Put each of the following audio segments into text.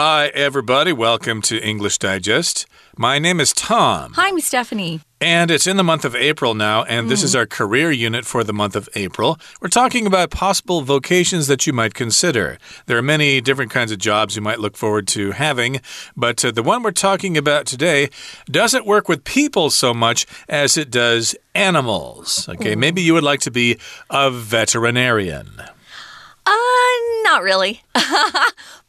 Hi, everybody. Welcome to English Digest. My name is Tom. Hi, I'm Stephanie. And it's in the month of April now, and this is our career unit for the month of April. We're talking about possible vocations that you might consider. There are many different kinds of jobs you might look forward to having, but uh, the one we're talking about today doesn't work with people so much as it does animals. Okay, maybe you would like to be a veterinarian. Uh, not really.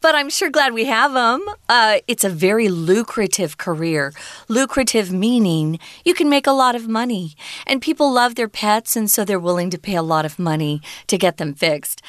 but I'm sure glad we have them. Uh, it's a very lucrative career. Lucrative meaning you can make a lot of money. And people love their pets, and so they're willing to pay a lot of money to get them fixed.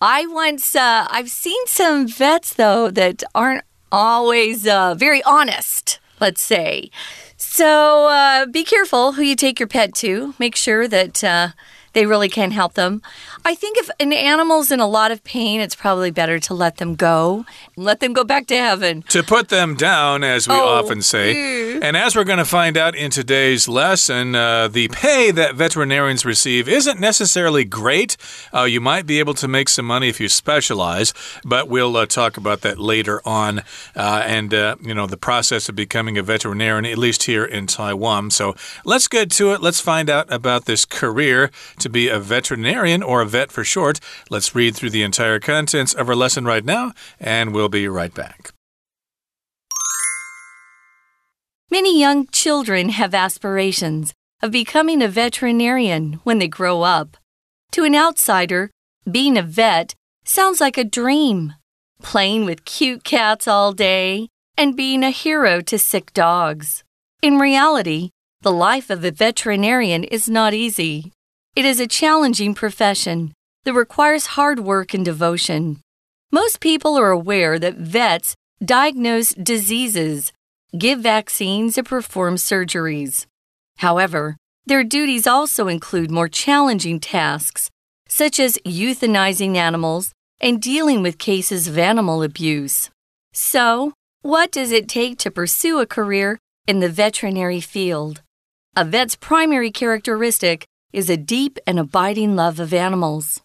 I once, uh, I've seen some vets, though, that aren't always uh, very honest, let's say. So uh, be careful who you take your pet to. Make sure that uh, they really can't help them. I think if an animal's in a lot of pain, it's probably better to let them go. Let them go back to heaven. To put them down, as we Oh, often say. And as we're going to find out in today's lesson, uh, the pay that veterinarians receive isn't necessarily great. Uh, you might be able to make some money if you specialize, but we'll uh, talk about that later on. Uh, and, uh, you know, the process of becoming a veterinarian, at least here in Taiwan. So let's get to it. Let's find out about this career to be a veterinarian or a vet for short. Let's read through the entire contents of our lesson right now, and we'll be right back. Many young children have aspirations of becoming a veterinarian when they grow up. To an outsider, being a vet sounds like a dream. Playing with cute cats all day and being a hero to sick dogs. In reality, the life of a veterinarian is not easy. It is a challenging profession that requires hard work and devotion. Most people are aware that vets diagnose diseases give vaccines, and perform surgeries. However, their duties also include more challenging tasks, such as euthanizing animals and dealing with cases of animal abuse. So, what does it take to pursue a career in the veterinary field? A vet's primary characteristic is a deep and abiding love of animals.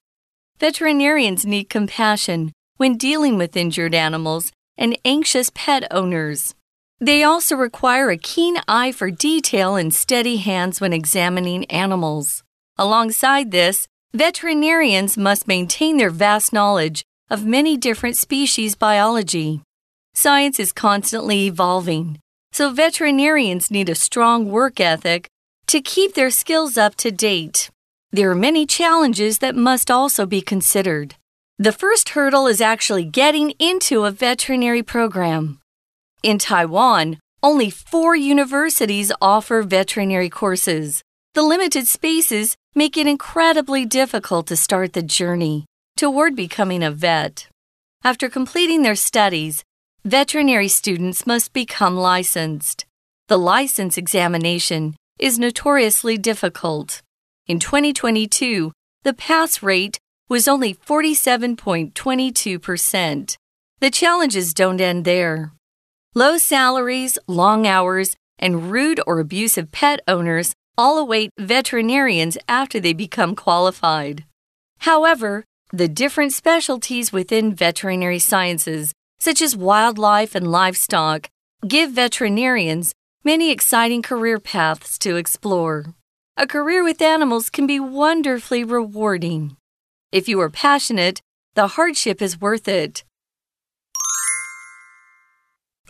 Veterinarians need compassion when dealing with injured animals and anxious pet owners. They also require a keen eye for detail and steady hands when examining animals. Alongside this, veterinarians must maintain their vast knowledge of many different species biology. Science is constantly evolving, so veterinarians need a strong work ethic to keep their skills up to date. There are many challenges that must also be considered. The first hurdle is actually getting into a veterinary program. In Taiwan, only four universities offer veterinary courses. The limited spaces make it incredibly difficult to start the journey toward becoming a vet. After completing their studies, veterinary students must become licensed. The license examination is notoriously difficult. In 2022, the pass rate was only 47.22%. The challenges don't end there. Low salaries, long hours, and rude or abusive pet owners all await veterinarians after they become qualified. However, the different specialties within veterinary sciences, such as wildlife and livestock, give veterinarians many exciting career paths to explore. A career with animals can be wonderfully rewarding. If you are passionate, the hardship is worth it.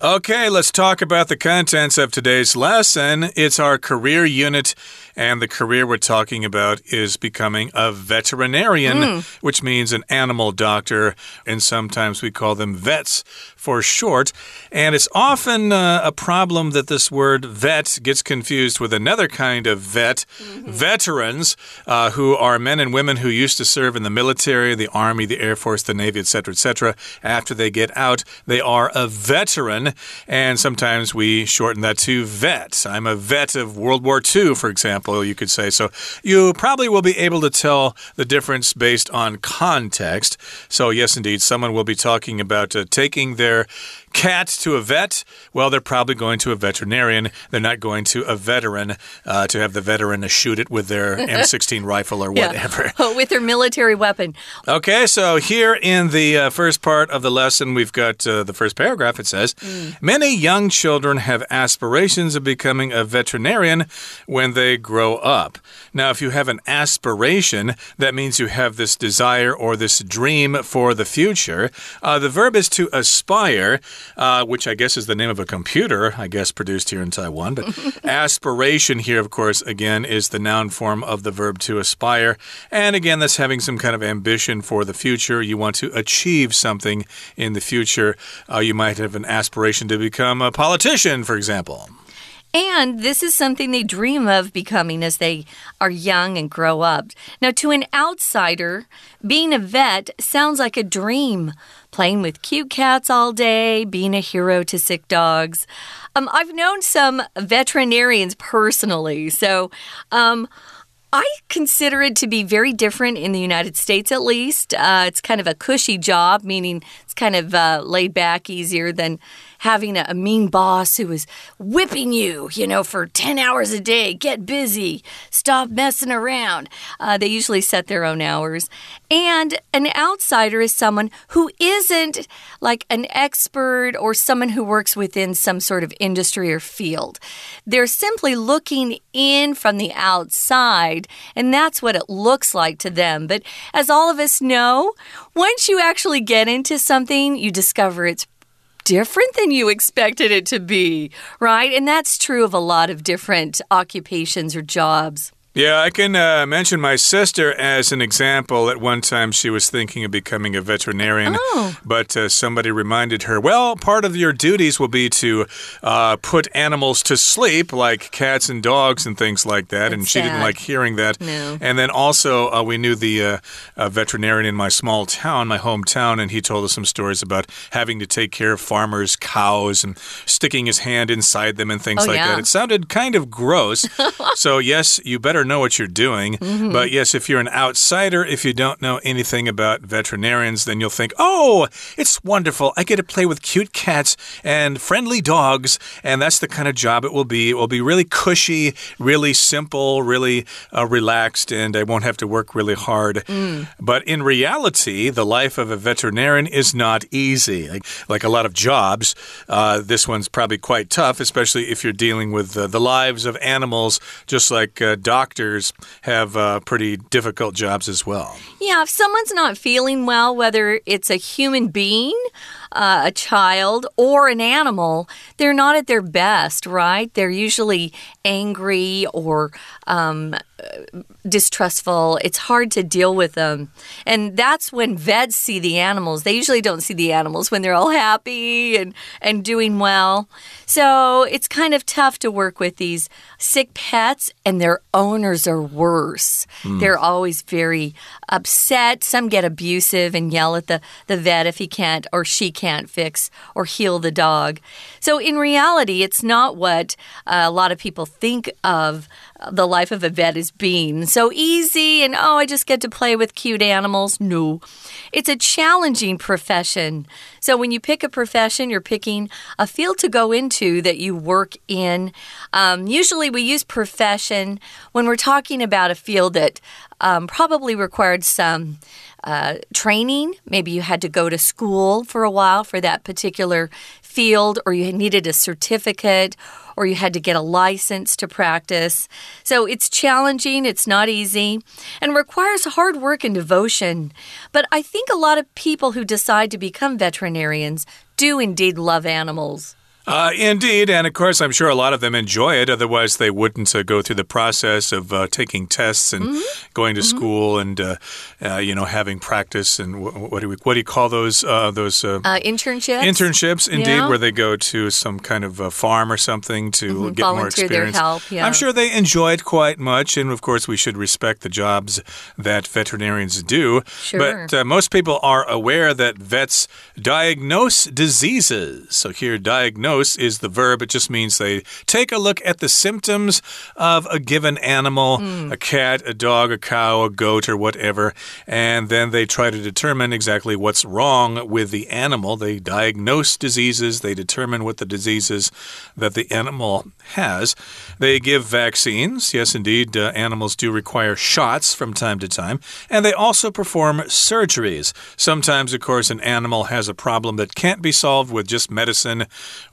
Okay, let's talk about the contents of today's lesson. It's our career unit, and the career we're talking about is becoming a veterinarian, which means an animal doctor, and sometimes we call them vets for short. And it's often uh, a problem that this word vet gets confused with another kind of vet, veterans, uh, who are men and women who used to serve in the military, the army, the air force, the navy, etc., etc. After they get out, they are a veteran. And sometimes we shorten that to vet. I'm a vet of World War II, for example, you could say. So you probably will be able to tell the difference based on context. So, yes, indeed, someone will be talking about uh, taking their cat to a vet, well, they're probably going to a veterinarian. They're not going to a veteran uh, to have the veteran shoot it with their M16 rifle or whatever. Yeah. with their military weapon. Okay, so here in the uh, first part of the lesson, we've got uh, the first paragraph. It says mm. Many young children have aspirations of becoming a veterinarian when they grow up. Now, if you have an aspiration, that means you have this desire or this dream for the future. Uh, the verb is to aspire uh, which I guess is the name of a computer, I guess produced here in Taiwan. But aspiration here, of course, again, is the noun form of the verb to aspire. And again, that's having some kind of ambition for the future. You want to achieve something in the future. Uh, you might have an aspiration to become a politician, for example. And this is something they dream of becoming as they are young and grow up. Now, to an outsider, being a vet sounds like a dream. Playing with cute cats all day, being a hero to sick dogs. Um, I've known some veterinarians personally, so um, I consider it to be very different in the United States, at least. Uh, it's kind of a cushy job, meaning it's kind of uh, laid back, easier than having a, a mean boss who is whipping you, you know, for 10 hours a day. Get busy. Stop messing around. Uh, they usually set their own hours. And an outsider is someone who isn't like an expert or someone who works within some sort of industry or field. They're simply looking in from the outside, and that's what it looks like to them. But as all of us know, once you actually get into something, you discover it's different than you expected it to be, right? And that's true of a lot of different occupations or jobs. Yeah, I can uh, mention my sister as an example. At one time, she was thinking of becoming a veterinarian, oh. but uh, somebody reminded her, well, part of your duties will be to uh, put animals to sleep, like cats and dogs and things like that. That's and she sad. didn't like hearing that. No. And then also, uh, we knew the uh, veterinarian in my small town, my hometown, and he told us some stories about having to take care of farmers' cows and sticking his hand inside them and things oh, like yeah. that. It sounded kind of gross. so, yes, you better better know what you're doing. Mm -hmm. But yes, if you're an outsider, if you don't know anything about veterinarians, then you'll think, oh, it's wonderful. I get to play with cute cats and friendly dogs. And that's the kind of job it will be. It will be really cushy, really simple, really uh, relaxed, and I won't have to work really hard. Mm. But in reality, the life of a veterinarian is not easy. Like, like a lot of jobs, uh, this one's probably quite tough, especially if you're dealing with uh, the lives of animals, just like uh, doctors doctors have uh, pretty difficult jobs as well. Yeah, if someone's not feeling well, whether it's a human being, uh, a child, or an animal, they're not at their best, right? They're usually angry or um, distrustful. It's hard to deal with them. And that's when vets see the animals. They usually don't see the animals when they're all happy and, and doing well. So it's kind of tough to work with these sick pets, and their owners are worse. Mm. They're always very upset. Some get abusive and yell at the, the vet if he can't or she can't fix or heal the dog. So in reality, it's not what uh, a lot of people think of the life of a vet is being so easy and oh, I just get to play with cute animals. No, it's a challenging profession. So when you pick a profession, you're picking a field to go into that you work in. Um, usually we use profession when we're talking about a field that um, probably required some. Uh, training. Maybe you had to go to school for a while for that particular field, or you needed a certificate, or you had to get a license to practice. So it's challenging, it's not easy, and requires hard work and devotion. But I think a lot of people who decide to become veterinarians do indeed love animals. Uh, indeed, and of course, I'm sure a lot of them enjoy it. Otherwise, they wouldn't uh, go through the process of uh, taking tests and mm -hmm. going to mm -hmm. school and uh, uh, you know having practice and what do we what do you call those uh, those internships? Internships, indeed, yeah. where they go to some kind of farm or something to mm -hmm. get more experience. Help, yeah. I'm sure they enjoy it quite much, and of course, we should respect the jobs that veterinarians do. Sure. But most people are aware that vets diagnose diseases. So here, diagnose diagnose is the verb. It just means they take a look at the symptoms of a given animal mm. a cat, a dog, a cow, a goat, or whatever and then they try to determine exactly what's wrong with the animal. They diagnose diseases, they determine what the diseases that the animal has. They give vaccines. Yes, indeed, uh, animals do require shots from time to time. And they also perform surgeries. Sometimes, of course, an animal has a problem that can't be solved with just medicine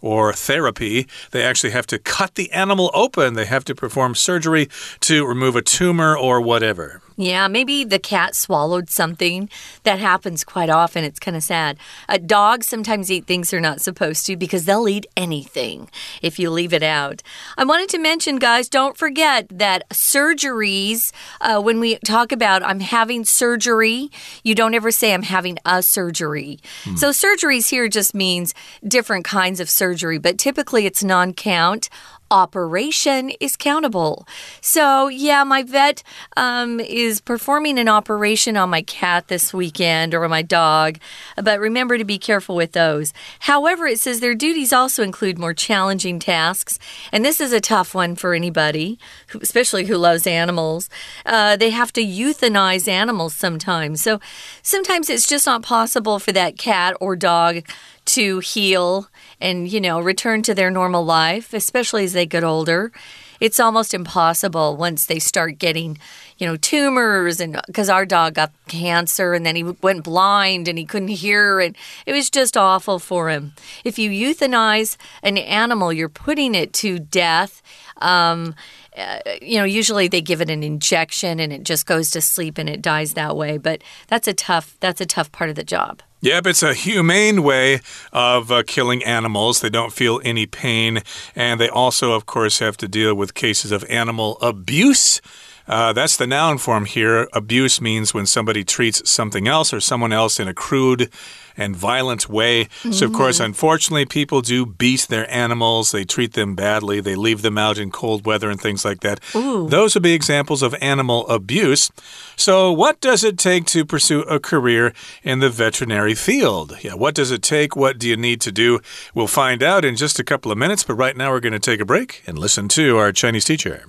or therapy. They actually have to cut the animal open, they have to perform surgery to remove a tumor or whatever. Yeah, maybe the cat swallowed something. That happens quite often. It's kind of sad. Uh, dogs sometimes eat things they're not supposed to because they'll eat anything if you leave it out. I wanted to mention, guys, don't forget that surgeries, uh, when we talk about I'm having surgery, you don't ever say I'm having a surgery. Hmm. So, surgeries here just means different kinds of surgery, but typically it's non count operation is countable. So, yeah, my vet um, is performing an operation on my cat this weekend or my dog, but remember to be careful with those. However, it says their duties also include more challenging tasks, and this is a tough one for anybody, especially who loves animals. Uh, they have to euthanize animals sometimes. So, sometimes it's just not possible for that cat or dog to heal and, you know, return to their normal life, especially as they get older. It's almost impossible once they start getting, you know, tumors and because our dog got cancer and then he went blind and he couldn't hear and it was just awful for him. If you euthanize an animal, you're putting it to death. Um, uh, you know, usually they give it an injection and it just goes to sleep and it dies that way. But that's a tough that's a tough part of the job. Yep, it's a humane way of uh, killing animals. They don't feel any pain. And they also, of course, have to deal with cases of animal abuse. Uh, that's the noun form here. Abuse means when somebody treats something else or someone else in a crude and violent way. Mm. So, of course, mm-hmm. unfortunately, people do beat their animals. They treat them badly. They leave them out in cold weather and things like that. Ooh. Those would be examples of animal abuse. So, what does it take to pursue a career in the veterinary field? Yeah, what does it take? What do you need to do? We'll find out in just a couple of minutes. But right now, we're going to take a break and listen to our Chinese teacher.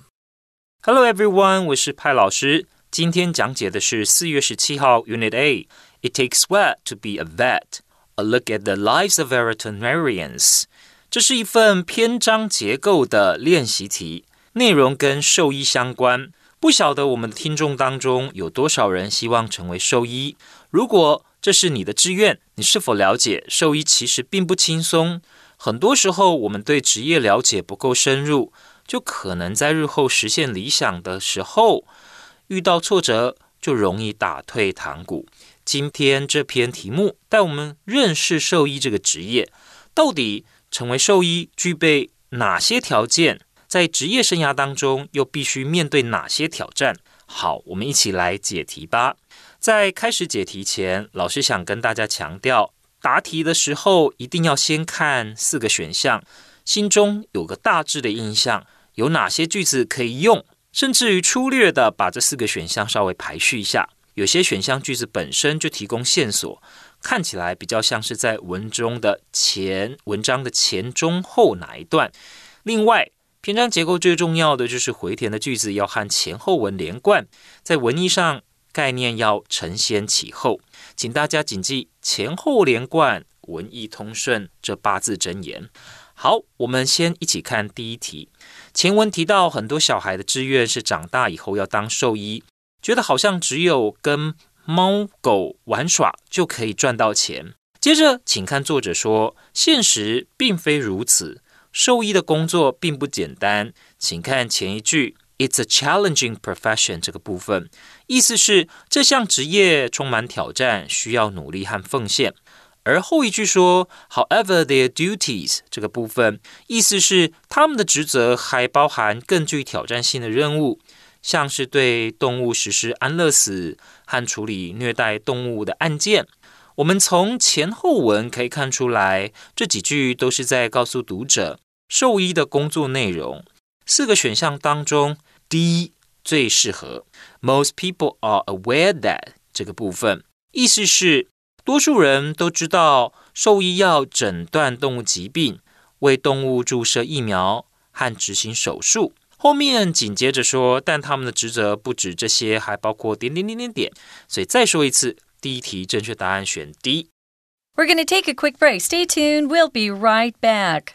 Hello everyone，我是派老师。今天讲解的是四月十七号 Unit 8。It takes sweat to be a vet. A look at the lives of veterinarians。这是一份篇章结构的练习题，内容跟兽医相关。不晓得我们的听众当中有多少人希望成为兽医？如果这是你的志愿，你是否了解兽医其实并不轻松？很多时候我们对职业了解不够深入。就可能在日后实现理想的时候遇到挫折，就容易打退堂鼓。今天这篇题目带我们认识兽医这个职业，到底成为兽医具备哪些条件？在职业生涯当中又必须面对哪些挑战？好，我们一起来解题吧。在开始解题前，老师想跟大家强调，答题的时候一定要先看四个选项，心中有个大致的印象。有哪些句子可以用？甚至于粗略的把这四个选项稍微排序一下。有些选项句子本身就提供线索，看起来比较像是在文中的前文章的前中后哪一段。另外，篇章结构最重要的就是回填的句子要和前后文连贯，在文意上概念要承先启后。请大家谨记前后连贯、文意通顺这八字真言。好，我们先一起看第一题。前文提到，很多小孩的志愿是长大以后要当兽医，觉得好像只有跟猫狗玩耍就可以赚到钱。接着，请看作者说，现实并非如此，兽医的工作并不简单。请看前一句，It's a challenging profession 这个部分，意思是这项职业充满挑战，需要努力和奉献。而后一句说，However, their duties 这个部分意思是他们的职责还包含更具挑战性的任务，像是对动物实施安乐死和处理虐待动物的案件。我们从前后文可以看出来，这几句都是在告诉读者兽医的工作内容。四个选项当中，D 最适合。Most people are aware that 这个部分意思是，多数人都知道兽医要诊断动物疾病、为动物注射疫苗和执行手术。后面紧接着说，但他们的职责不止这些，还包括点点点点点。所以再说一次。第一题正确答案选 D。We're going to take a quick break. Stay tuned. We'll be right back.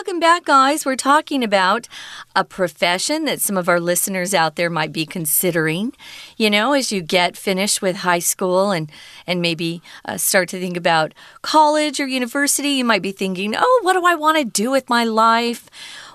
Welcome back, guys. We're talking about a profession that some of our listeners out there might be considering. You know, as you get finished with high school and and maybe uh, start to think about college or university, you might be thinking, "Oh, what do I want to do with my life?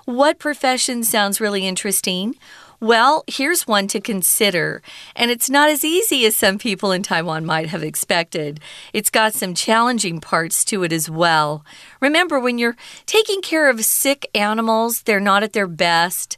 What profession sounds really interesting?" Well, here's one to consider, and it's not as easy as some people in Taiwan might have expected. It's got some challenging parts to it as well. Remember, when you're taking care of sick animals, they're not at their best.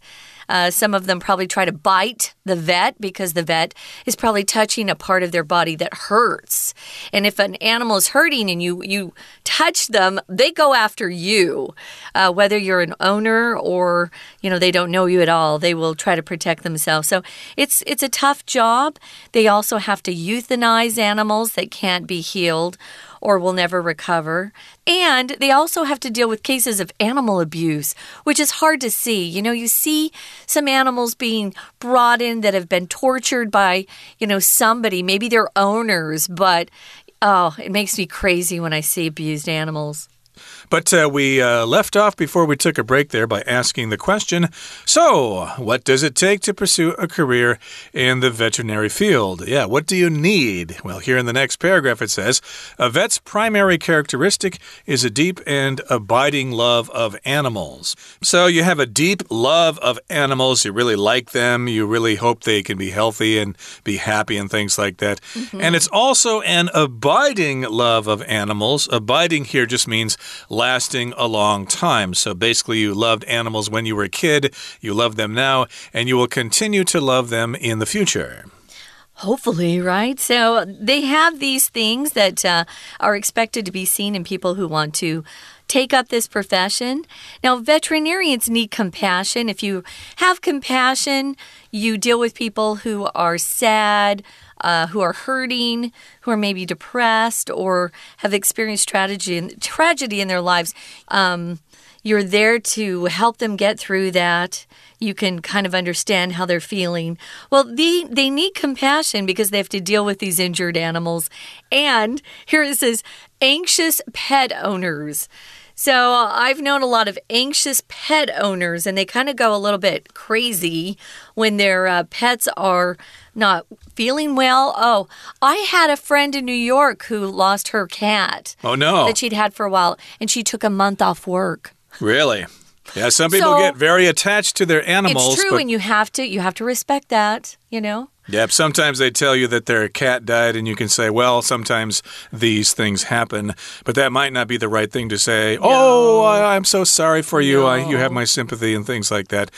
Uh, some of them probably try to bite the vet because the vet is probably touching a part of their body that hurts. And if an animal is hurting and you you touch them, they go after you. Uh, whether you're an owner or you know they don't know you at all, they will try to protect themselves. So it's it's a tough job. They also have to euthanize animals that can't be healed or will never recover. And they also have to deal with cases of animal abuse, which is hard to see. You know, you see some animals being brought in that have been tortured by, you know, somebody, maybe their owners, but oh, it makes me crazy when I see abused animals. But uh, we uh, left off before we took a break there by asking the question So, what does it take to pursue a career in the veterinary field? Yeah, what do you need? Well, here in the next paragraph it says A vet's primary characteristic is a deep and abiding love of animals. So, you have a deep love of animals. You really like them. You really hope they can be healthy and be happy and things like that. Mm -hmm. And it's also an abiding love of animals. Abiding here just means lasting a long time. So basically, you loved animals when you were a kid, you love them now, and you will continue to love them in the future. Hopefully, right? So they have these things that uh, are expected to be seen in people who want to take up this profession. Now, veterinarians need compassion. If you have compassion, you deal with people who are sad, uh, who are hurting, who are maybe depressed, or have experienced tragedy tragedy in their lives. Um, you're there to help them get through that. You can kind of understand how they're feeling. Well, they, they need compassion because they have to deal with these injured animals. And here it says anxious pet owners. So I've known a lot of anxious pet owners, and they kind of go a little bit crazy when their uh, pets are not feeling well. Oh, I had a friend in New York who lost her cat. Oh, no. That she'd had for a while, and she took a month off work. Really? Yeah, some people so, get very attached to their animals. It's true, and you have to you have to respect that, you know. Yep, sometimes they tell you that their cat died, and you can say, well, sometimes these things happen, but that might not be the right thing to say. No. Oh, I, am so sorry for you. No. I, you have my sympathy, and things like that.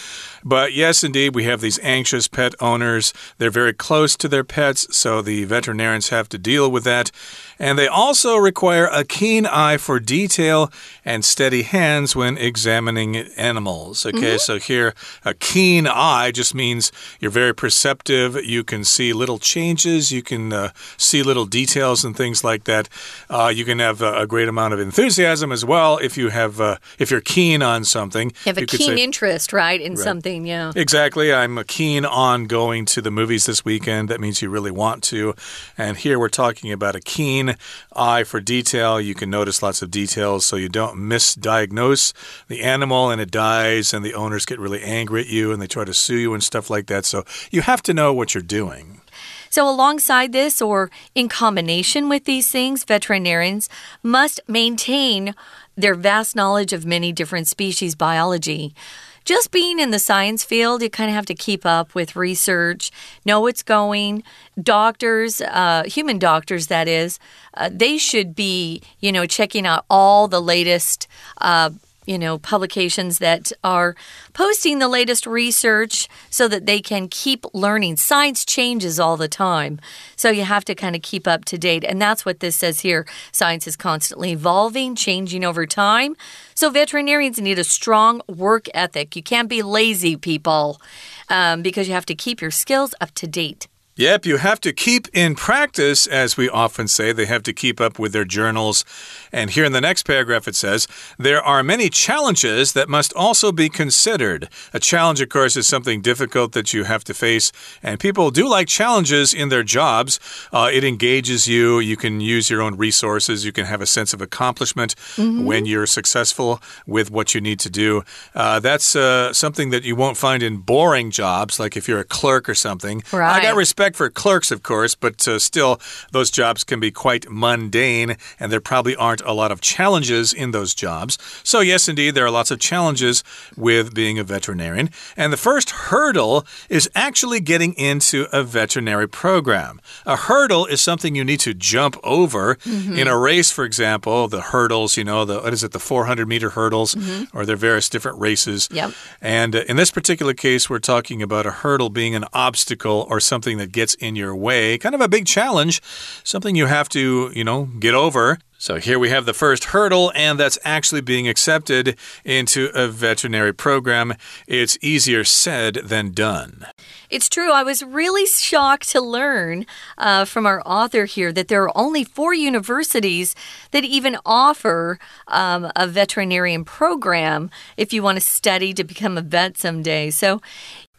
But yes, indeed, we have these anxious pet owners. They're very close to their pets, so the veterinarians have to deal with that. And they also require a keen eye for detail and steady hands when examining animals. Okay, mm -hmm. so here, a keen eye just means you're very perceptive. You can see little changes, you can uh, see little details and things like that. Uh, you can have a, a, great amount of enthusiasm as well if you have uh, if you're keen on something. You have a you keen say, interest, right, in right. something, yeah. Exactly. I'm keen on going to the movies this weekend. That means you really want to. And here we're talking about a keen eye for detail. You can notice lots of details so you don't misdiagnose the animal and it dies and the owners get really angry at you and they try to sue you and stuff like that. So you have to know what you're doing. So, alongside this, or in combination with these things, veterinarians must maintain their vast knowledge of many different species biology just being in the science field, you kind of have to keep up with research, know what's going. Doctors, uh, human doctors, that is, uh, they should be, you know, checking out all the latest. Uh, you know, publications that are posting the latest research so that they can keep learning. Science changes all the time. So you have to kind of keep up to date. And that's what this says here. Science is constantly evolving, changing over time. So veterinarians need a strong work ethic. You can't be lazy, people, um, because you have to keep your skills up to date. Yep, you have to keep in practice, as we often say. They have to keep up with their journals. And here in the next paragraph, it says, There are many challenges that must also be considered. A challenge, of course, is something difficult that you have to face. And people do like challenges in their jobs. Uh, it engages you. You can use your own resources. You can have a sense of accomplishment mm -hmm. when you're successful with what you need to do. Uh, that's uh, something that you won't find in boring jobs, like if you're a clerk or something. Right. I got respect respect for clerks, of course, but uh, still, those jobs can be quite mundane, and there probably aren't a lot of challenges in those jobs. So, yes, indeed, there are lots of challenges with being a veterinarian. And the first hurdle is actually getting into a veterinary program. A hurdle is something you need to jump over. Mm -hmm. In a race, for example, the hurdles, you know, the what is it, the 400 meter hurdles, mm -hmm. or there are various different races. Yep. And uh, in this particular case, we're talking about a hurdle being an obstacle or something that gets in your way. Kind of a big challenge, something you have to, you know, get over. So here we have the first hurdle, and that's actually being accepted into a veterinary program. It's easier said than done. It's true. I was really shocked to learn uh, from our author here that there are only four universities that even offer um, a veterinarian program if you want to study to become a vet someday. So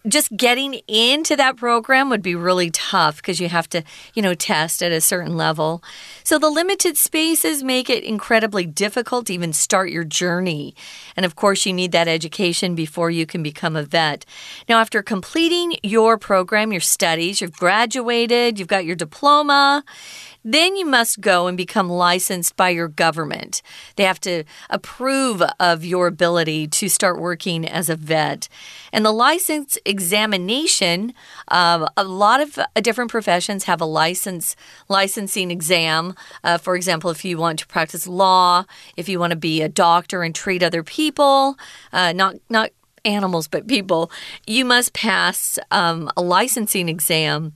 just getting into that program would be really tough because you have to, you know, test at a certain level. So the limited spaces make it incredibly difficult to even start your journey. And of course, you need that education before you can become a vet. Now, after completing your program, your studies, you've graduated, you've got your diploma. Then you must go and become licensed by your government. They have to approve of your ability to start working as a vet. And the license examination, uh, a lot of uh, different professions have a license licensing exam. Uh, for example, if you want to practice law, if you want to be a doctor and treat other people, uh, not not animals but people, you must pass um, a licensing exam.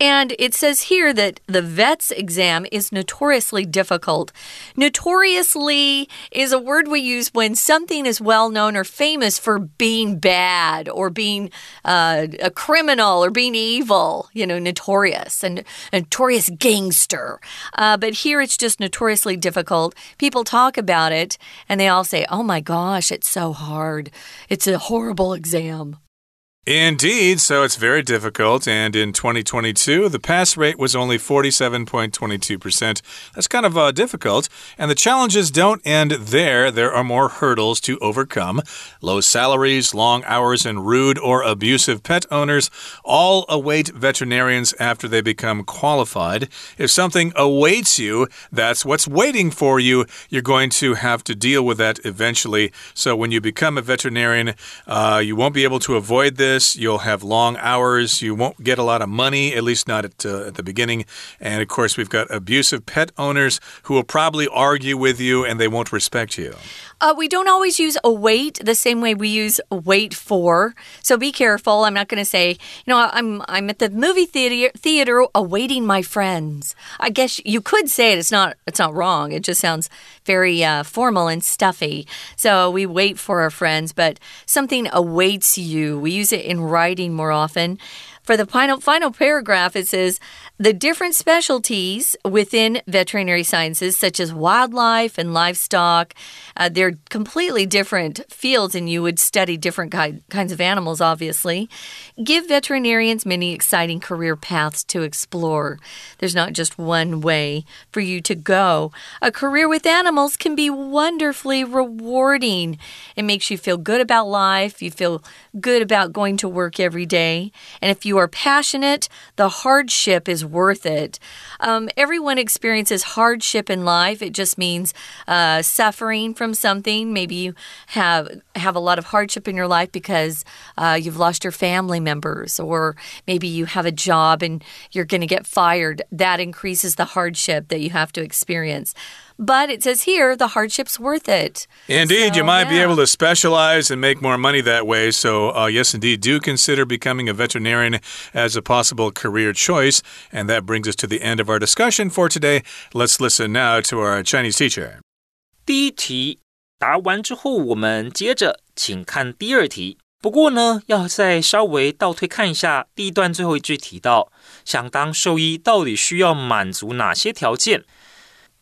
And it says here that the vet's exam is notoriously difficult. Notoriously is a word we use when something is well known or famous for being bad or being uh, a criminal or being evil, you know, notorious and notorious gangster. Uh, but here it's just notoriously difficult. People talk about it and they all say, oh my gosh, it's so hard. It's a horrible exam. Indeed, so it's very difficult. And in 2022, the pass rate was only 47.22%. That's kind of uh, difficult. And the challenges don't end there. There are more hurdles to overcome. Low salaries, long hours, and rude or abusive pet owners all await veterinarians after they become qualified. If something awaits you, that's what's waiting for you. You're going to have to deal with that eventually. So when you become a veterinarian, uh, you won't be able to avoid this You'll have long hours. You won't get a lot of money, at least not at, uh, at the beginning. And of course, we've got abusive pet owners who will probably argue with you and they won't respect you. Uh, we don't always use await the same way we use wait for. So be careful. I'm not going to say, you know, I'm I'm at the movie theater theater awaiting my friends. I guess you could say it. It's not it's not wrong. It just sounds very uh, formal and stuffy. So we wait for our friends, but something awaits you. We use it in writing more often. For the final, final paragraph, it says the different specialties within veterinary sciences, such as wildlife and livestock, uh, they're completely different fields, and you would study different kinds of animals, obviously. Give veterinarians many exciting career paths to explore. There's not just one way for you to go. A career with animals can be wonderfully rewarding. It makes you feel good about life, you feel good about going to work every day. And if you are passionate, the hardship is worth it. Um, everyone experiences hardship in life. It just means uh, suffering from something. Maybe you have have a lot of hardship in your life because uh, you've lost your family members, or maybe you have a job and you're going to get fired. That increases the hardship that you have to experience. But it says here the hardship's worth it. Indeed, So, you might be yeah. able to specialize and make more money that way. So, uh, yes, indeed, do consider becoming a veterinarian as a possible career choice. And that brings us to the end of our discussion for today. Let's listen now to our Chinese teacher. 第一题答完之后，我们接着请看第二题。不过呢，要再稍微倒退看一下第一段最后一句提到，想当兽医到底需要满足哪些条件？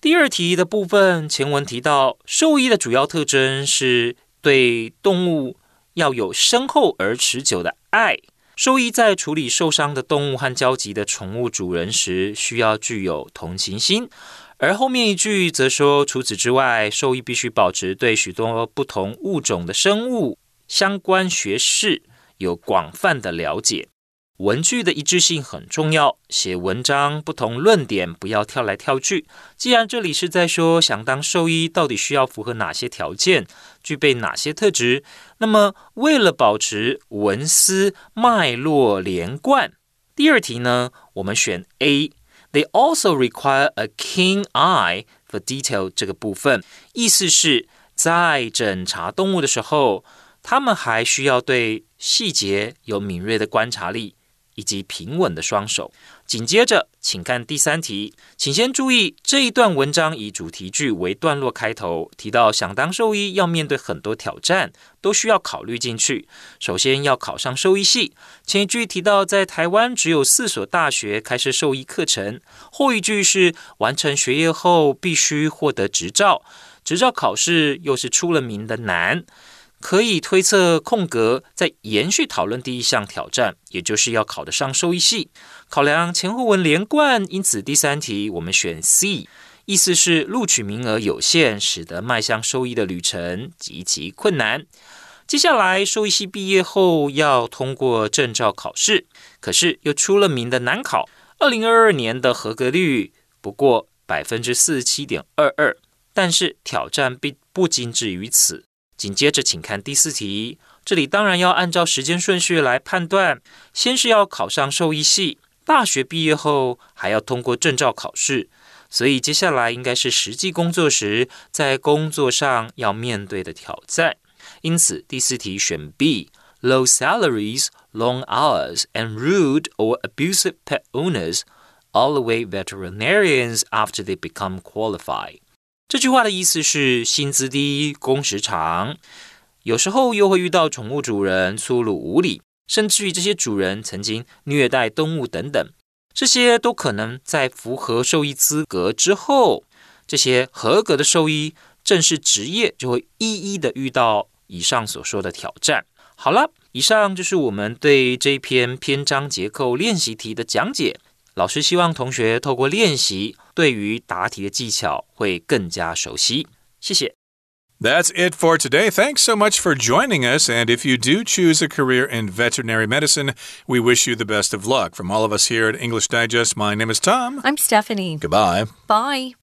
第二题的部分前文提到，兽医的主要特征是对动物要有深厚而持久的爱。兽医在处理受伤的动物和焦急的宠物主人时，需要具有同情心。而后面一句则说，除此之外，兽医必须保持对许多不同物种的生物相关学识有广泛的了解。文句的一致性很重要，写文章不同论点不要跳来跳去。既然这里是在说想当兽医到底需要符合哪些条件，具备哪些特质，那么为了保持文思脉络连贯，第二题呢，我们选 A。They also require a keen eye for detail 这个部分，意思是，在诊查动物的时候，他们还需要对细节有敏锐的观察力，以及平稳的双手。紧接着，请看第三题，请先注意这一段文章以主题句为段落开头，提到想当兽医要面对很多挑战，都需要考虑进去。首先要考上兽医系，前一句提到在台湾只有四所大学开设兽医课程，后一句是完成学业后必须获得执照，执照考试又是出了名的难。可以推测，空格在延续讨论第一项挑战，也就是要考得上兽医系。考量前后文连贯，因此第三题我们选 C，意思是录取名额有限，使得迈向兽医的旅程极其困难。接下来，兽医系毕业后要通过证照考试，可是又出了名的难考。二零二二年的合格率不过百分之四十七点二二，但是挑战并不仅止于此。紧接着，请看第四题。这里当然要按照时间顺序来判断，先是要考上兽医系，大学毕业后还要通过证照考试，所以接下来应该是实际工作时在工作上要面对的挑战。因此，第四题选 B。Low salaries, long hours, and rude or abusive pet owners all await veterinarians after they become qualified. 这句话的意思是薪资低、工时长，有时候又会遇到宠物主人粗鲁无礼，甚至于这些主人曾经虐待动物等等，这些都可能在符合兽医资格之后，这些合格的兽医正式职业就会一一的遇到以上所说的挑战。好了，以上就是我们对这篇篇章结构练习题的讲解。老师希望同学透过练习，对于答题的技巧会更加熟悉。谢谢。 That's it for today. Thanks so much for joining us. And if you do choose a career in veterinary medicine, we wish you the best of luck. From all of us here at English Digest, my name is Tom. I'm Stephanie. Goodbye. Bye.